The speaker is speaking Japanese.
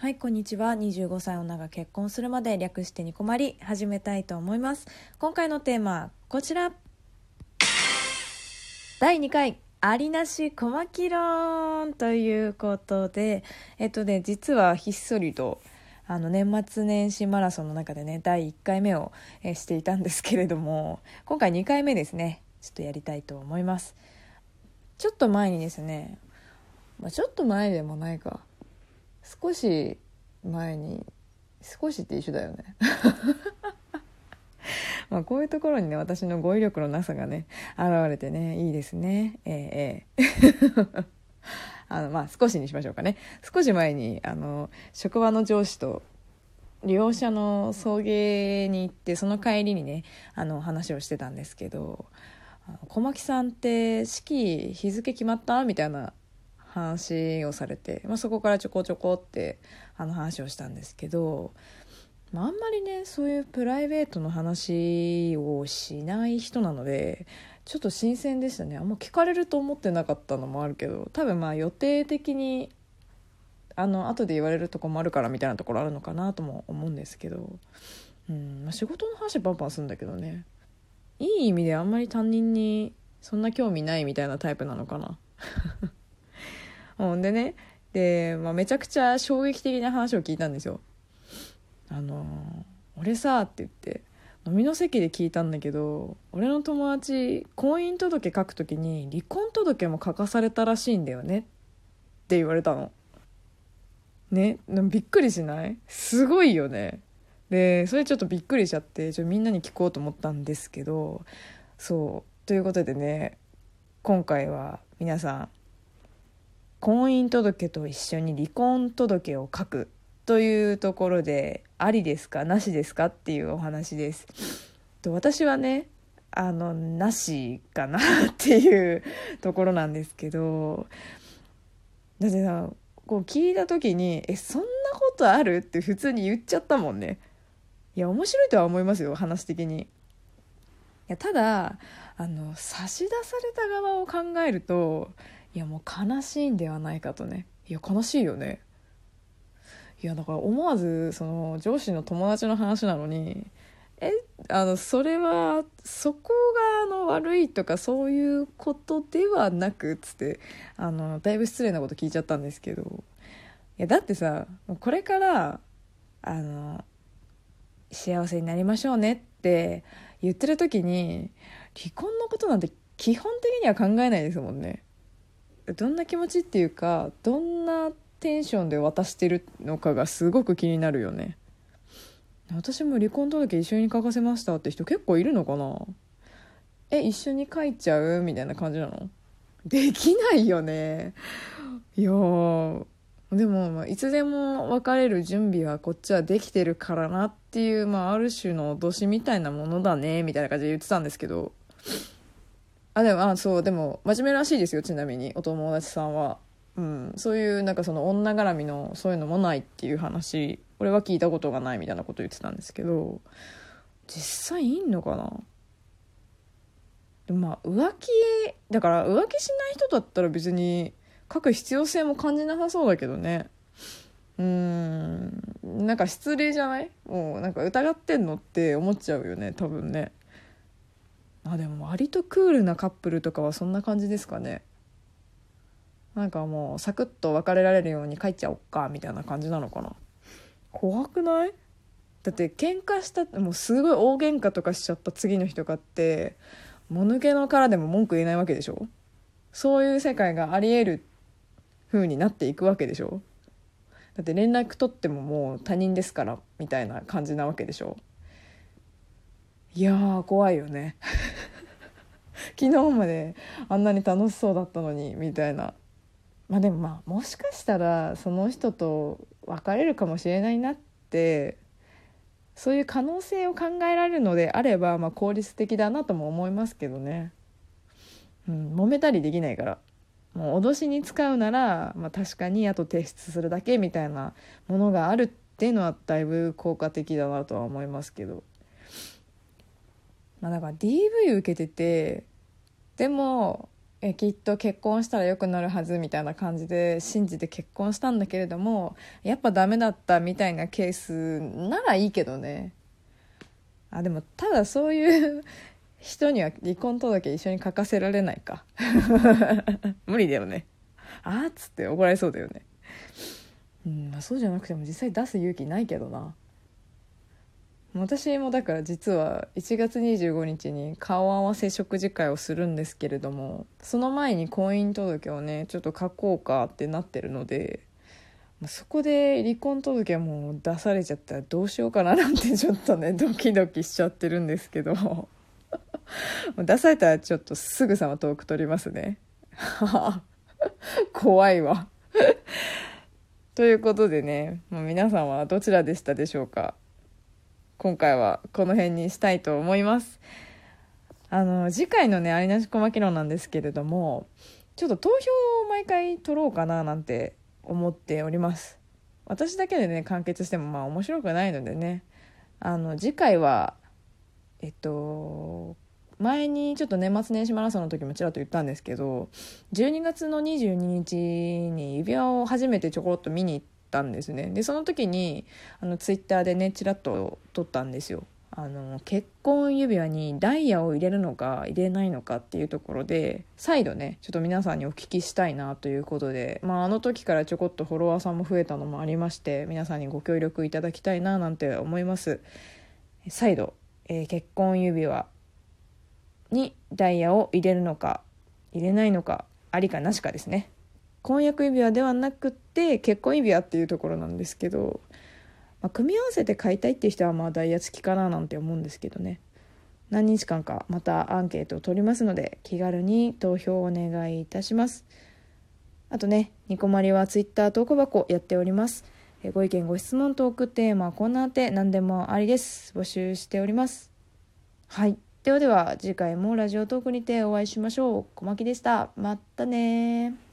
はい、こんにちは。25歳女が結婚するまで略してニコマリ始めたいと思います。今回のテーマ、こちら。第2回、ありなし小牧論ということで、えっとね、実はひっそりと、あの年末年始マラソンの中でね、第1回目を、えしていたんですけれども、今回2回目ですね、ちょっとやりたいと思います。ちょっと前にですね、まあ、ちょっと前でもないか。少し前に少しって一緒だよね。まあこういうところにね私の語彙力のなさがね現れてねいいですね。えー、えー、あのまあ少しにしましょうかね。少し前にあの職場の上司と利用者の送迎に行ってその帰りにねあの話をしてたんですけど小牧さんって式日付決まった？みたいな話をされて、まあ、そこからちょこちょこってあの話をしたんですけど、まあ、あんまりねそういうプライベートの話をしない人なのでちょっと新鮮でしたね。あんま聞かれると思ってなかったのもあるけど多分まあ予定的にあの後で言われるとこもあるからみたいなところあるのかなとも思うんですけど、うんまあ、仕事の話バンバンするんだけどね。いい意味であんまり担任にそんな興味ないみたいなタイプなのかな。ほんでねで、まあ、めちゃくちゃ衝撃的な話を聞いたんですよ。あの俺さって言って飲みの席で聞いたんだけど俺の友達婚姻届書く時に離婚届も書かされたらしいんだよねって言われたの。ねびっくりしない？すごいよね。でそれちょっとびっくりしちゃってちょみんなに聞こうと思ったんですけどそうということでね今回は皆さん婚姻届と一緒に離婚届を書くというところでありですか？なしですか？っていうお話です。と私はねあのなしかなっていうところなんですけどだってさこう聞いた時に「えそんなことある?」って普通に言っちゃったもんね。いや面白いとは思いますよ話的に。いやただあの差し出された側を考えるといやもう悲しいんではないかとね。いや悲しいよね。いやだから思わずその上司の友達の話なのにえあのそれはそこがあの悪いとかそういうことではなくっつってあのだいぶ失礼なこと聞いちゃったんですけど。いやだってさこれからあの幸せになりましょうねって言ってる時に離婚のことなんて基本的には考えないですもんね。どんな気持ちっていうかどんなテンションで渡してるのかがすごく気になるよね。私も離婚届一緒に書かせましたって人結構いるのかな。え一緒に書いちゃうみたいな感じなの？できないよね。いやでも、いつでも別れる準備はこっちはできてるからなっていう、まあ、ある種の脅しみたいなものだねみたいな感じで言ってたんですけど。あでもあそうでも真面目らしいですよちなみにお友達さんは、うん、そういうなんかその女絡みのそういうのもないっていう話俺は聞いたことがないみたいなこと言ってたんですけど実際いんのかな？でまあ浮気だから浮気しない人だったら別に書く必要性も感じなさそうだけどね。うーんなんか失礼じゃない？もうなんか疑ってんのって思っちゃうよね多分ね。あでも割とクールなカップルとかはそんな感じですかね。なんかもうサクッと別れられるように帰っちゃおっかみたいな感じなのかな。怖くない？だって喧嘩したもうすごい大喧嘩とかしちゃった次の日とかってもぬけの殻でも文句言えないわけでしょ？そういう世界がありえる風になっていくわけでしょ？だって連絡取ってももう他人ですからみたいな感じなわけでしょ？いやー怖いよね。昨日まであんなに楽しそうだったのにみたいな。まあでもまあもしかしたらその人と別れるかもしれないなってそういう可能性を考えられるのであれば、まあ、効率的だなとも思いますけどね、うん、揉めたりできないから。もう脅しに使うなら、まあ、確かにあと提出するだけみたいなものがあるっていうのはだいぶ効果的だなとは思いますけど。まあ、だから DV 受けててでもえきっと結婚したら良くなるはずみたいな感じで信じて結婚したんだけれどもやっぱダメだったみたいなケースならいいけどね。あでもただそういう人には離婚届一緒に書かせられないか。無理だよね。あっつって怒られそうだよね。うんまあそうじゃなくても実際出す勇気ないけどな。私もだから実は1月25日に顔合わせ食事会をするんですけれどもその前に婚姻届をねちょっと書こうかってなってるのでそこで離婚届はもう出されちゃったらどうしようかななんてちょっとね ドキドキしちゃってるんですけど。出されたらちょっとすぐさまトーク取りますね。怖いわ。ということでねもう皆さんはどちらでしたでしょうか？今回はこの辺にしたいと思います。あの次回のねありなしこまき論なんですけれどもちょっと投票を毎回取ろうかななんて思っております。私だけでね完結してもまあ面白くないのでね。あの次回はえっと前にちょっと年末年始マラソンの時もちらっと言ったんですけど12月の22日に指輪を初めてちょこっと見に行ってたんですね。でその時にあのツイッターでねちらっと撮ったんですよ。あの結婚指輪にダイヤを入れるのか入れないのかっていうところで再度ねちょっと皆さんにお聞きしたいなということで、まあ、あの時からちょこっとフォロワーさんも増えたのもありまして皆さんにご協力いただきたいななんて思います。再度、えー、結婚指輪にダイヤを入れるのか入れないのかありかなしかですね。婚約指輪ではなくって結婚指輪っていうところなんですけど、まあ、組み合わせて買いたいっていう人はまあダイヤ付きかななんて思うんですけどね。何日間かまたアンケートを取りますので気軽に投票をお願いいたします。あとねニコマリはツイッター投稿箱やっております。ご意見ご質問トークテーマコーナーて何でもありです。募集しております。はい。ではでは次回もラジオトークにてお会いしましょう。小牧でした。またね